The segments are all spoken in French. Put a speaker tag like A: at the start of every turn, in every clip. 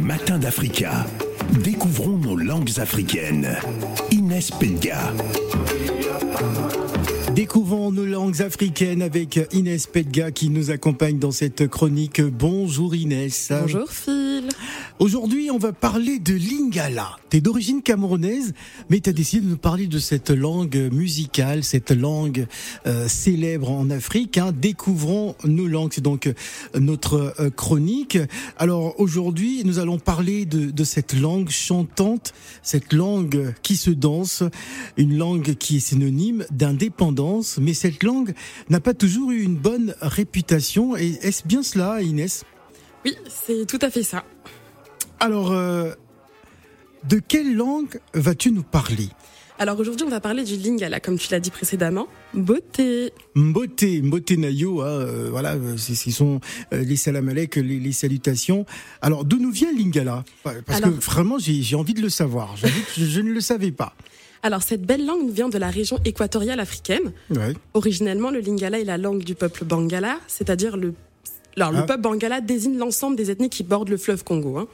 A: matins d'Africa. Découvrons nos langues africaines. Inès Pedga.
B: Découvrons nos langues africaines avec Inès Pedga qui nous accompagne dans cette chronique. Bonjour Inès.
C: Bonjour Phil.
B: Aujourd'hui, on va parler de lingala. T'es d'origine camerounaise, mais t'as décidé de nous parler de cette langue musicale, cette langue euh, célèbre en Afrique. Hein. Découvrons nos langues, c'est donc euh, notre euh, chronique. Alors aujourd'hui, nous allons parler de, de cette langue chantante, cette langue qui se danse, une langue qui est synonyme d'indépendance. Mais cette langue n'a pas toujours eu une bonne réputation. Et est-ce bien cela, Inès?
C: Oui, c'est tout à fait ça.
B: Alors, euh, de quelle langue vas-tu nous parler
C: Alors aujourd'hui, on va parler du lingala, comme tu l'as dit précédemment. Beauté.
B: Mbote, Mbote Nayo, hein, euh, voilà, euh, ce sont euh, les salamalek, les, les salutations. Alors, d'où nous vient lingala? Parce
C: Alors-
B: que vraiment, j'ai envie de le savoir. J'avoue que je, ne le savais pas.
C: Alors cette belle langue vient de la région équatoriale africaine.
B: Ouais.
C: Originellement, le lingala est la langue du peuple bangala, c'est-à-dire le... Alors,
B: Ah.
C: le peuple bangala désigne l'ensemble des ethnies qui bordent le fleuve Congo. hein.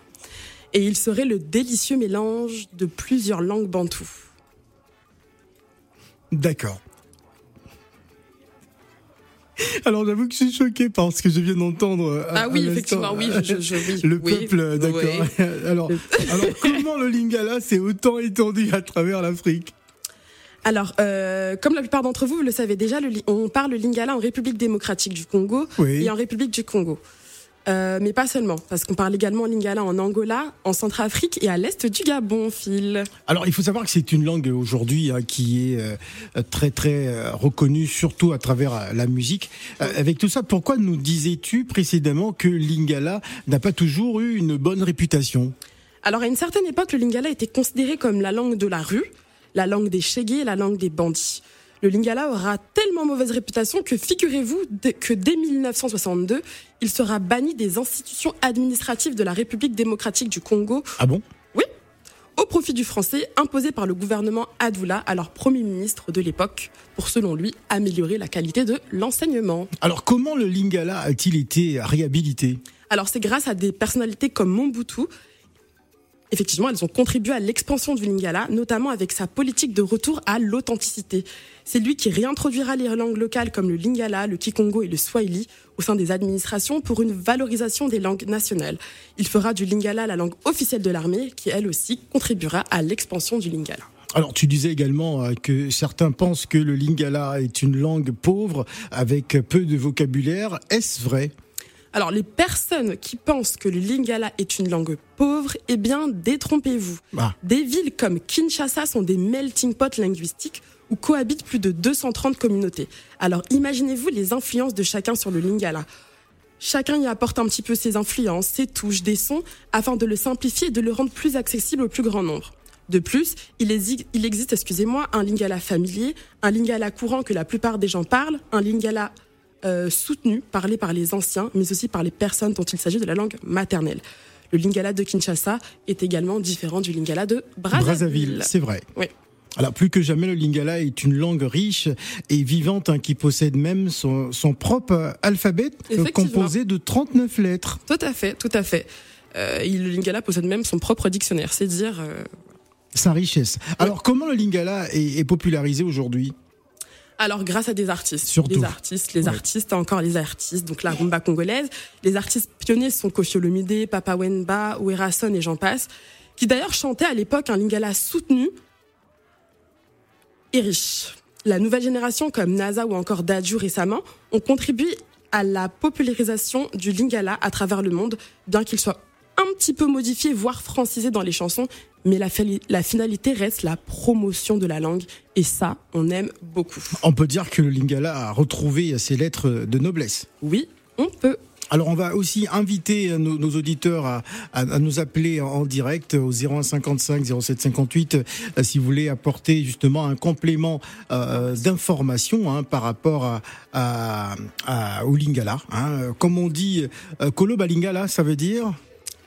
C: Et il serait le délicieux mélange de plusieurs langues bantoues.
B: D'accord. Alors, j'avoue que je suis choqué par ce que je viens d'entendre. euh,
C: Ah oui, effectivement, oui, je, je- oui,
B: Le
C: oui,
B: peuple, d'accord.
C: oui.
B: alors, alors, comment le lingala s'est autant étendu à travers l'Afrique?
C: Alors, euh, comme la plupart d'entre vous, vous le savez déjà, le on parle le lingala en République démocratique du Congo et en République du Congo. Euh, mais pas seulement, parce qu'on parle également lingala en Angola, en Centrafrique et à l'est du Gabon, Phil.
B: Alors, il faut savoir que c'est une langue aujourd'hui hein, qui est euh, très très euh, reconnue, surtout à travers euh, la musique. Euh, avec tout ça, pourquoi nous disais-tu précédemment que lingala n'a pas toujours eu une bonne réputation?
C: Alors, à une certaine époque, le lingala était considéré comme la langue de la rue, la langue des chégués et la langue des bandits. Le lingala aura tellement mauvaise réputation que figurez-vous que dès 1962, il sera banni des institutions administratives de la République démocratique du Congo
B: Ah bon?
C: Au profit du français imposé par le gouvernement Adoula, alors Premier ministre de l'époque, pour selon lui améliorer la qualité de l'enseignement.
B: Alors, comment le lingala a-t-il été réhabilité?
C: Alors c'est grâce à des personnalités comme Mobutu. Effectivement, elles ont contribué à l'expansion du lingala, notamment avec sa politique de retour à l'authenticité. C'est lui qui réintroduira les langues locales comme le lingala, le kikongo et le swahili au sein des administrations pour une valorisation des langues nationales. Il fera du lingala la langue officielle de l'armée, qui elle aussi contribuera à l'expansion du lingala.
B: Alors, tu disais également euh, que certains pensent que le lingala est une langue pauvre avec peu de vocabulaire. Est-ce vrai?
C: Alors, les personnes qui pensent que le lingala est une langue pauvre, eh bien, détrompez-vous.
B: Ah.
C: Des villes comme Kinshasa sont des melting pots linguistiques où cohabitent plus de 230 communautés. Alors, imaginez-vous les influences de chacun sur le lingala. Chacun y apporte un petit peu ses influences, ses touches, des sons, afin de le simplifier et de le rendre plus accessible au plus grand nombre. De plus, il existe, excusez-moi, un lingala familier, un lingala courant que la plupart des gens parlent, un lingala euh, soutenu, parlé par les anciens, mais aussi par les personnes dont il s'agit de la langue maternelle. Le lingala de Kinshasa est également différent du lingala de Brazzaville.
B: Brazzaville, c'est vrai.
C: Oui.
B: Alors plus que jamais, le lingala est une langue riche et vivante hein, qui possède même son, son propre alphabet euh, composé de 39 lettres.
C: Tout à fait, tout à fait. Euh, le lingala possède même son propre dictionnaire, c'est dire. euh,
B: Sa richesse. Alors comment le lingala est, est popularisé aujourd'hui?
C: Alors, grâce à des artistes.
B: Surtout.
C: Les artistes, les
B: Ouais.
C: artistes, encore les artistes. Donc, la rumba congolaise. Les artistes pionniers sont Kofi Olomide, Papa Wemba, Ouerason et j'en passe. Qui d'ailleurs chantaient à l'époque un lingala soutenu et riche. La nouvelle génération, comme NASA ou encore Dadju récemment, ont contribué à la popularisation du lingala à travers le monde, bien qu'il soit un petit peu modifié, voire francisé dans les chansons, mais la, finalité reste la promotion de la langue, et ça, on aime beaucoup.
B: On peut dire que le lingala a retrouvé ses lettres de noblesse.
C: Oui, on peut.
B: Alors on va aussi inviter nos, nos auditeurs à, à- à nous appeler en direct au 0155 0758 euh, si vous voulez apporter justement un complément euh, d'information hein, par rapport à, à, à- au lingala. Hein. Comme on dit, euh, Kolo Balingala, ça veut dire?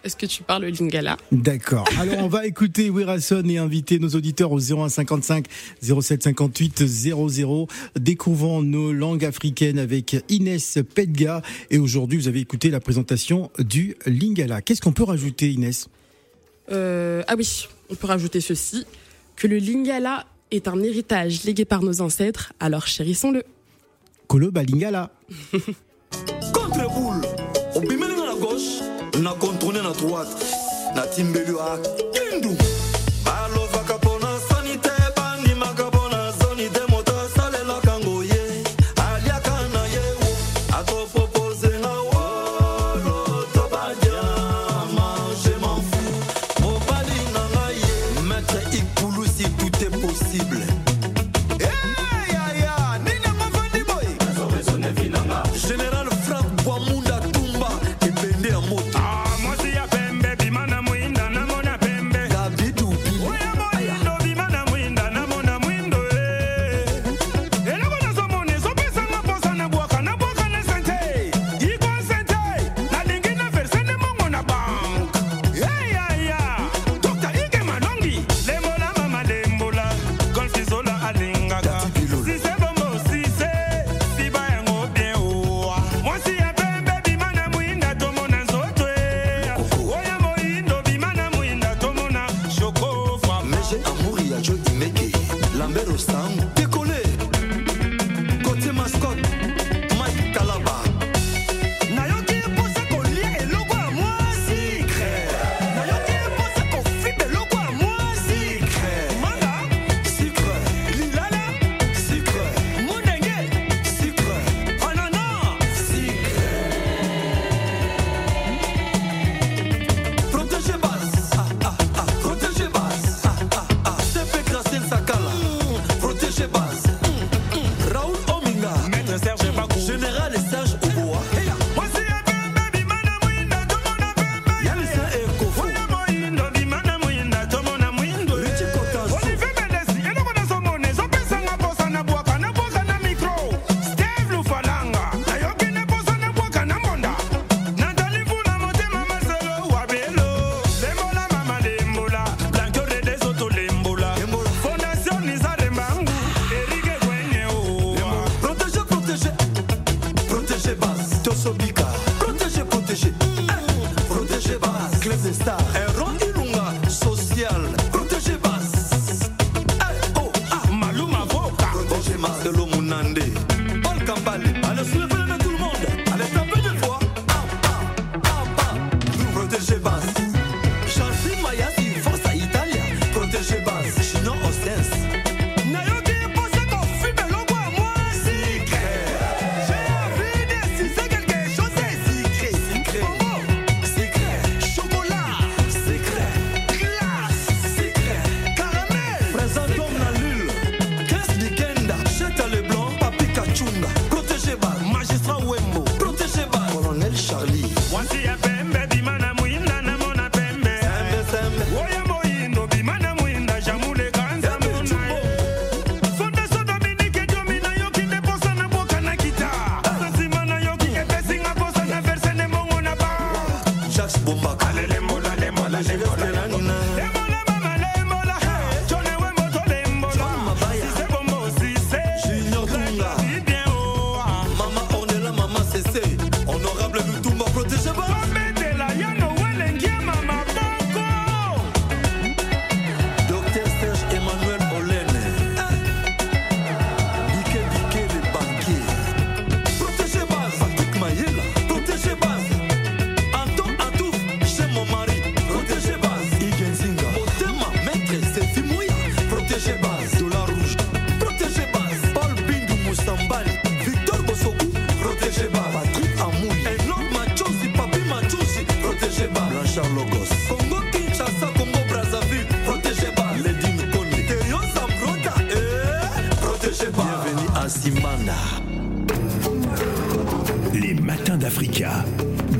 C: Est-ce que tu parles lingala?
B: D'accord. Alors on va écouter Wirasson et inviter nos auditeurs au 0155 0758 00. Découvrons nos langues africaines avec Inès Pedga. Et aujourd'hui, vous avez écouté la présentation du lingala. Qu'est-ce qu'on peut rajouter, Inès?
C: Euh, ah oui, on peut rajouter ceci que le lingala est un héritage légué par nos ancêtres. Alors chérissons-le.
D: Kolo Balingala. na contourne na droite natimbeli yo akindu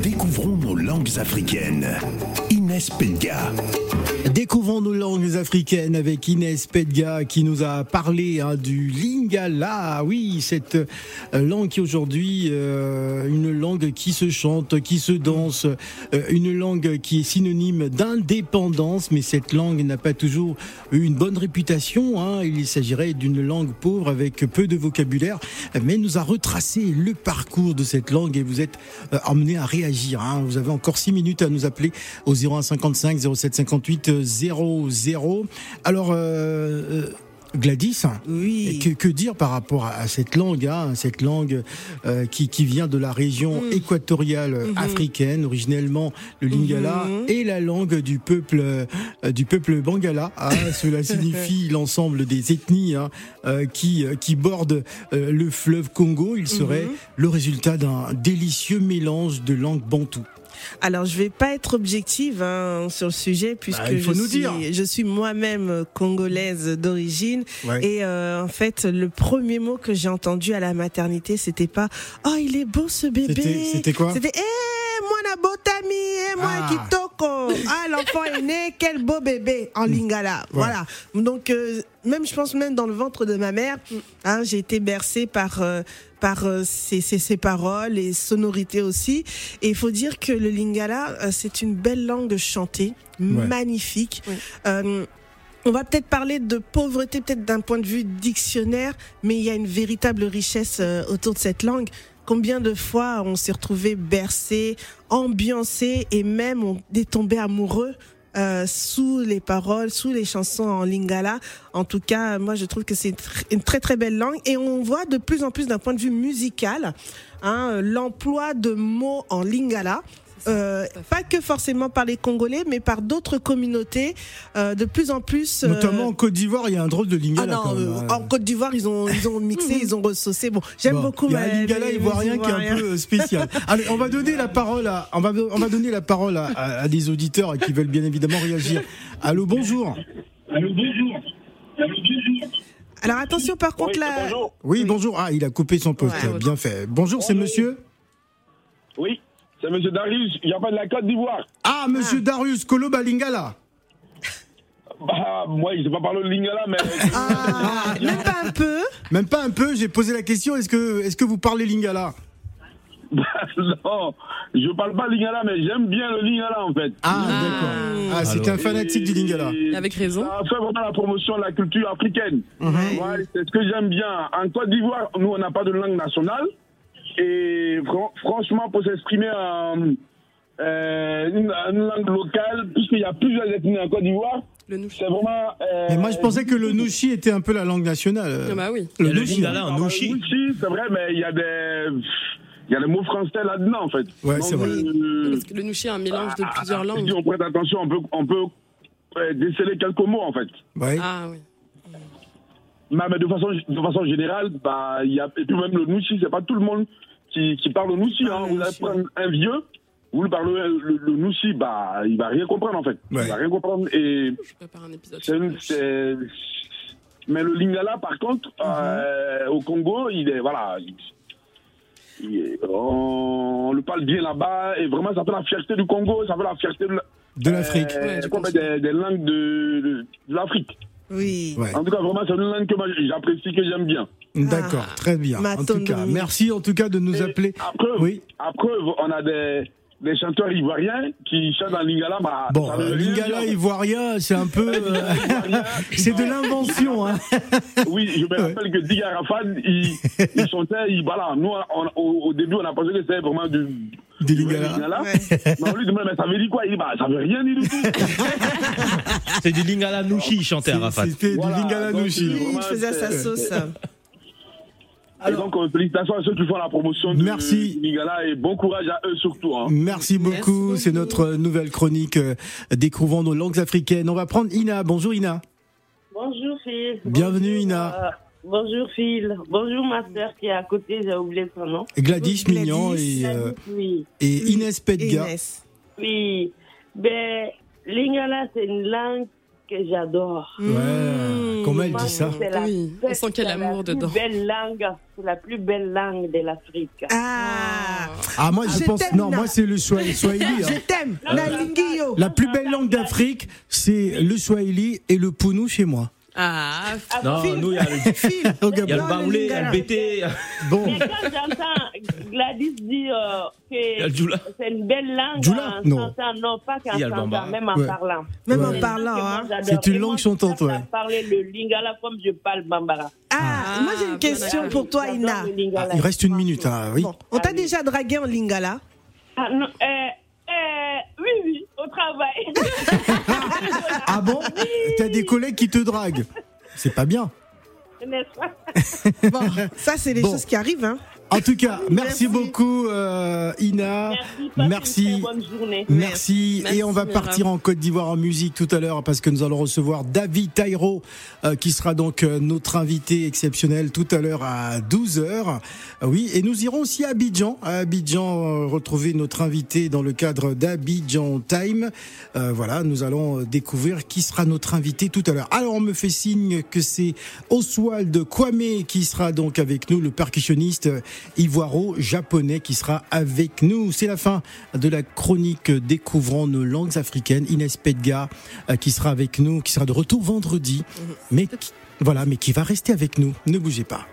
A: Découvrons nos langues africaines. Inès Pelga.
B: Découvrons nos langues africaines avec Inès Pedga qui nous a parlé hein, du lingala. Oui, cette euh, langue qui aujourd'hui, euh, une langue qui se chante, qui se danse, euh, une langue qui est synonyme d'indépendance, mais cette langue n'a pas toujours eu une bonne réputation. hein. Il s'agirait d'une langue pauvre avec peu de vocabulaire, mais nous a retracé le parcours de cette langue et vous êtes euh, emmené à réagir. hein. Vous avez encore six minutes à nous appeler au 0155 0758 00. Alors, euh, euh, Gladys,
E: Oui.
B: que, que dire par rapport à, cette langue, hein, cette langue euh, qui, qui vient de la région
E: Mm.
B: équatoriale
E: Mhm.
B: africaine, originellement le lingala, et la langue du peuple euh, du peuple bangala. hein. cela signifie l'ensemble des ethnies hein, euh, qui qui bordent euh, le fleuve Congo. Il serait
E: Mhm.
B: le résultat d'un délicieux mélange de langues bantou.
E: Alors, je vais pas être objective hein, sur le sujet puisque
B: Bah, faut
E: je, suis, je suis moi-même euh, congolaise d'origine
B: Ouais.
E: et euh, en fait, le premier mot que j'ai entendu à la maternité, c'était pas "Oh, il est beau ce bébé."
B: C'était- quoi?
E: C'était "Eh, moi na botami, eh, moi
B: Ah.
E: Kitoko." Ah, l'enfant est né, quel beau bébé en lingala. Voilà. Donc euh, même je pense même dans le ventre de ma mère, hein, j'ai été bercée par euh, par euh, ces, ces, ces paroles et sonorités aussi. Et il faut dire que le lingala, euh, c'est une belle langue de chanter, magnifique. Euh, on va peut-être parler de pauvreté, peut-être d'un point de vue dictionnaire, mais il y a une véritable richesse autour de cette langue. Combien de fois on s'est retrouvé bercé, ambiancé et même on est tombé amoureux euh, sous les paroles, sous les chansons en lingala. En tout cas, moi je trouve que c'est une très très belle langue et on voit de plus en plus d'un point de vue musical hein, l'emploi de mots en lingala. Euh, pas que forcément par les Congolais, mais par d'autres communautés, euh, de plus en plus. euh,
B: Notamment en Côte d'Ivoire, il y a un drôle de
E: ah
B: lingala
E: non,
B: quand même.
E: euh, en Côte d'Ivoire, ils ont, ils ont mixé, ils ont ressaucé. Bon, j'aime
B: Bon,
E: beaucoup.
B: Il y a un lingala ivoirien qui est un peu spécial. Allez, on va donner la parole à, on va, on va donner la parole à, à- à des auditeurs qui veulent bien évidemment réagir. Allô, bonjour.
E: Alors attention, par contre,
F: Oui,
E: là.
F: bonjour.
B: Oui, bonjour. Ah, il a coupé son poste.
E: Ouais.
B: Bien fait. Bonjour, c'est monsieur.
F: Oui, c'est Monsieur Darius, il a pas de la Côte d'Ivoire.
B: Ah, monsieur Darius Koloba Lingala.
F: Bah, moi, je ne sais pas parler le lingala, mais.
E: Ah, même pas un peu.
B: Même pas un peu. J'ai posé la question. Est-ce que, est-ce que vous parlez Lingala?
F: Bah, non, je parle pas lingala, mais j'aime bien le lingala, en fait.
B: Ah, d'accord. Ah, c'est un fanatique du Lingala.
C: Avec raison.
F: Ça fait vraiment la promotion de la culture africaine.
B: Mhm.
F: Ouais, c'est ce que j'aime bien. En Côte d'Ivoire, nous, on n'a pas de langue nationale. Et fran- franchement, pour s'exprimer en euh, langue locale, puisqu'il y a plusieurs ethnies en Côte d'Ivoire,
C: Le nouchi.
F: c'est vraiment. euh,
B: Mais moi, je pensais que le Nushi était un peu la langue nationale.
C: Ah bah oui.
G: Le
F: Ah bah,
G: Nushi.
F: oui, c'est vrai, mais il y a des. Il y a des mots français là-dedans, en fait.
B: Ouais, c'est vrai.
F: euh,
C: Parce que le nouchi est un mélange de plusieurs
F: si
C: langues.
F: on prête attention, on peut, on peut euh, déceler quelques mots, en fait.
B: Ouais.
C: Ah oui.
F: Mais, mais de, façon, de façon générale, bah, il y a, et puis même le Noussi, c'est pas tout le monde qui, qui parle le Noussi. Hein. Vous allez prendre un vieux, vous lui parlez le, le Noussi, bah, il va rien comprendre, en fait.
B: Ouais.
F: Il va rien comprendre. Et
C: Je prépare un épisode.
F: c'est
C: nouchi.
F: Mais le Lingala, par contre, euh, au Congo, il est. Voilà. il- il est- on le parle bien là-bas, et vraiment, ça fait la fierté du Congo, ça fait la fierté de, la-
B: De l'Afrique.
F: euh,
C: Ouais,
F: quoi,
C: continent.
F: des, des langues de, de, de l'Afrique.
E: Oui.
B: Ouais.
F: En tout cas, vraiment, c'est une langue que moi, j'apprécie, que j'aime bien.
B: D'accord,
E: Ah,
B: très bien. En tout cas, merci en tout cas de nous
F: Et
B: appeler.
F: À preuve,
B: Oui.
F: à preuve, on a des, des chanteurs ivoiriens qui chantent en lingala. Bah,
B: Bon, euh, Lingala ivoirien, c'est un peu, euh, c'est de l'invention. Hein.
F: Oui, je me rappelle que Diga Arafat, il, il chantait, il, voilà, nous, on- au, au début, on a pensé que c'était vraiment du,
B: Des
F: du
B: Lingala.
F: lingala.
E: Ouais.
F: Mais on lui demande, mais ça veut dire quoi? Il dit, bah, ça veut rien dire du tout.
G: C'est du lingala Nushi, il chantait Arafat.
B: C'était
F: Voilà,
B: du Lingala
F: donc,
B: Nushi.
E: Oui, il faisait sa sauce.
F: Et donc, euh, félicitations à ceux qui font la promotion du,
B: Merci.
F: du lingala et bon courage à eux surtout. Hein.
B: Merci beaucoup.
C: beaucoup.
B: C'est notre nouvelle chronique euh, Découvrons nos langues africaines. On va prendre Ina. Bonjour Ina.
H: Bonjour Phil.
B: Bienvenue,
H: Bonjour,
B: Ina.
H: euh, bonjour Phil. Bonjour ma sœur qui est à côté, j'ai oublié son nom.
B: Gladys
E: Gladys.
B: Mignon et, euh,
H: Oui,
B: et Inès Pedga.
E: Inès.
H: oui. Ben, Lingala, c'est une langue que j'adore.
B: Ouais, comment elle dit ça?
H: la-
C: Oui, on sent qu'il y a
H: c'est
C: l'amour
H: la
C: dedans.
H: plus belle langue, c'est la plus belle langue de l'Afrique.
E: Ah,
B: Ah, moi, je
E: Je
B: pense. Non, moi, c'est le Swahili. Hein.
E: je t'aime. La lingio.
B: La plus belle langue d'Afrique, c'est le Swahili et le Pounou chez moi.
C: Ah,
G: Non,
E: Phil.
G: nous, il y a le, y a le
E: Non,
G: baoulé, il y a le. BT,
B: Bon,
H: Mais quand j'entends Gladys dire euh, c'est une belle langue,
B: Djoula
H: en
B: Non.
H: chantant, non, pas qu'en chantant, même en
B: Ouais.
H: parlant.
E: Même
B: Ouais.
E: en parlant, hein.
B: C'est une langue chantante, ouais.
H: parler le lingala comme je parle bambara.
E: Ah, moi j'ai une
C: Ah,
E: question pour toi, Ina.
B: Ah, il reste une minute, hein, oui.
E: Bon, on t'a
H: Ah
E: déjà dragué en lingala?
H: Ah, non, euh, euh, oui, oui, au travail.
B: Ah bon T'as des collègues qui te draguent. C'est pas bien.
H: N'est-ce pas
E: Bon, ça c'est les
B: Bon.
E: choses qui arrivent, hein.
B: En tout cas, merci,
E: Merci.
B: beaucoup, euh, Ina.
H: Merci,
B: Merci.
H: une très bonne journée.
B: Merci.
C: Merci,
B: Et on va partir en Côte d'Ivoire en musique tout à l'heure parce que nous allons recevoir David Tairo euh, qui sera donc euh, notre invité exceptionnel tout à l'heure à 12h. oui, et nous irons aussi à Abidjan. À Abidjan, euh, retrouver notre invité dans le cadre d'Abidjan Time. Euh, voilà, nous allons euh, découvrir qui sera notre invité tout à l'heure. Alors, on me fait signe que c'est Oswald Kwame qui sera donc avec nous, le percussionniste euh, ivoiro-japonais qui sera avec nous. C'est la fin de la chronique Découvrant nos langues africaines. Inès Pedga euh, qui sera avec nous, qui sera de retour vendredi, mais qui- voilà, mais qui va rester avec nous. Ne bougez pas.